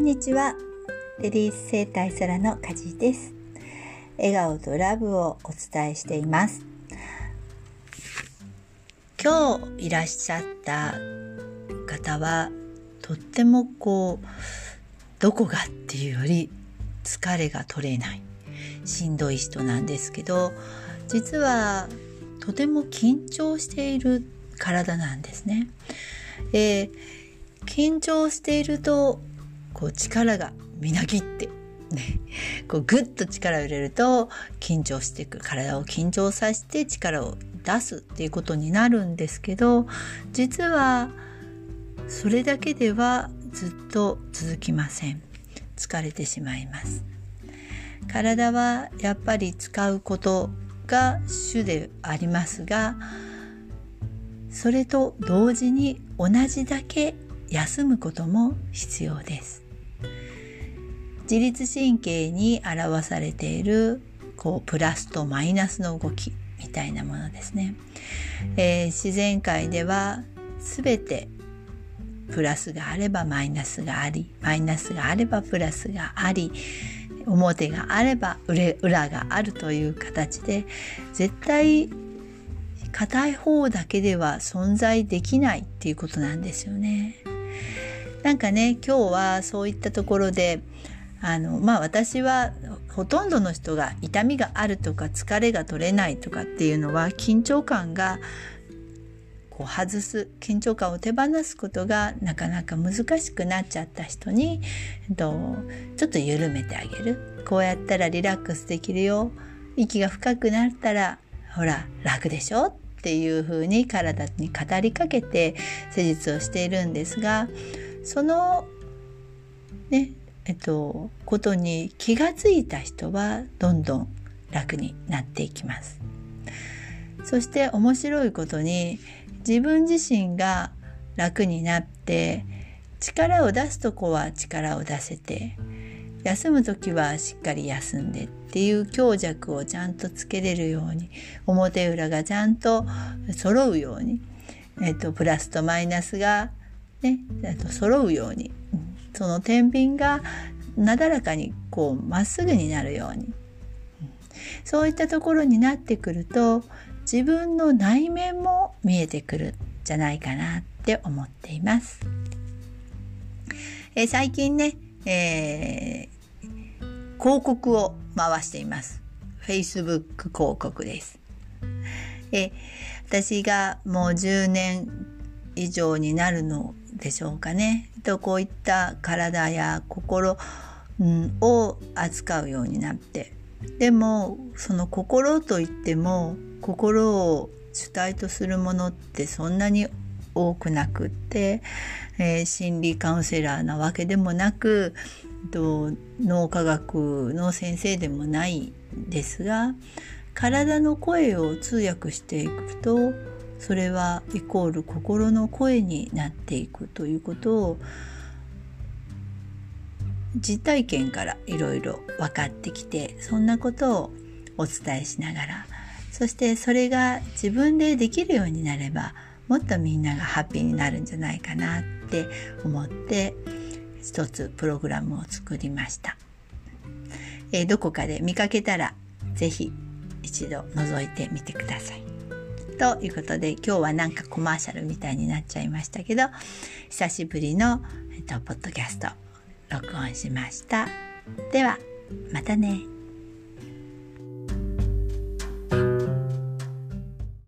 んにちは。レディース生態空のかじです。笑顔とラブをお伝えしています。今日いらっしゃった方はとってもこうどこがっていうより疲れが取れないしんどい人なんですけど実はとても緊張している体なんですね。で緊張しているとこう力がみなぎってね、こうグッと力を入れると緊張していく体を緊張させて力を出すっていうことになるんですけど実はそれだけではずっと続きません。疲れてしまいます。体はやっぱり使うことが主でありますがそれと同時に同じだけ休むことも必要です。自律神経に表されているこうプラスとマイナスの動きみたいなものですね、えー、自然界では全てプラスがあればマイナスがありマイナスがあればプラスがあり表があれば裏があるという形で絶対硬い方だけでは存在できないっていうことなんですよね。なんかね今日はそういったところであのまあ私はほとんどの人が痛みがあるとか疲れが取れないとかっていうのは緊張感がこう外す緊張感を手放すことがなかなか難しくなっちゃった人にえっとちょっと緩めてあげる。こうやったらリラックスできるよ。息が深くなったらほら楽でしょっていうふうに体に語りかけて施術をしているんですがそのねえっと、ことに気がついた人はどんどん楽になっていきます。そして面白いことに自分自身が楽になって力を出すとこは力を出せて休む時はしっかり休んでっていう強弱をちゃんとつけれるように表裏がちゃんと揃うように、えっと、プラスとマイナスがねと揃うようにその天秤がなだらかにこうまっすぐになるようにそういったところになってくると自分の内面も見えてくるんじゃないかなって思っています。えー、最近ね、えー、広告を回しています。Facebook 広告です。え私がもう10年以上になるのでしょうかね。とこういった体や心、を扱うようになってでもその心といっても心を主体とするものってそんなに多くなくって、えー、心理カウンセラーなわけでもなく脳科学の先生でもないですが体の声を通訳していくとそれはイコール心の声になっていくということを実体験からいろいろ分かってきてそんなことをお伝えしながらそしてそれが自分でできるようになればもっとみんながハッピーになるんじゃないかなって思って一つプログラムを作りました。えー、どこかで見かけたら是非一度覗いてみてください。ということで今日はなんかコマーシャルみたいになっちゃいましたけど久しぶりの、えっと、ポッドキャスト録音しました。ではまたね。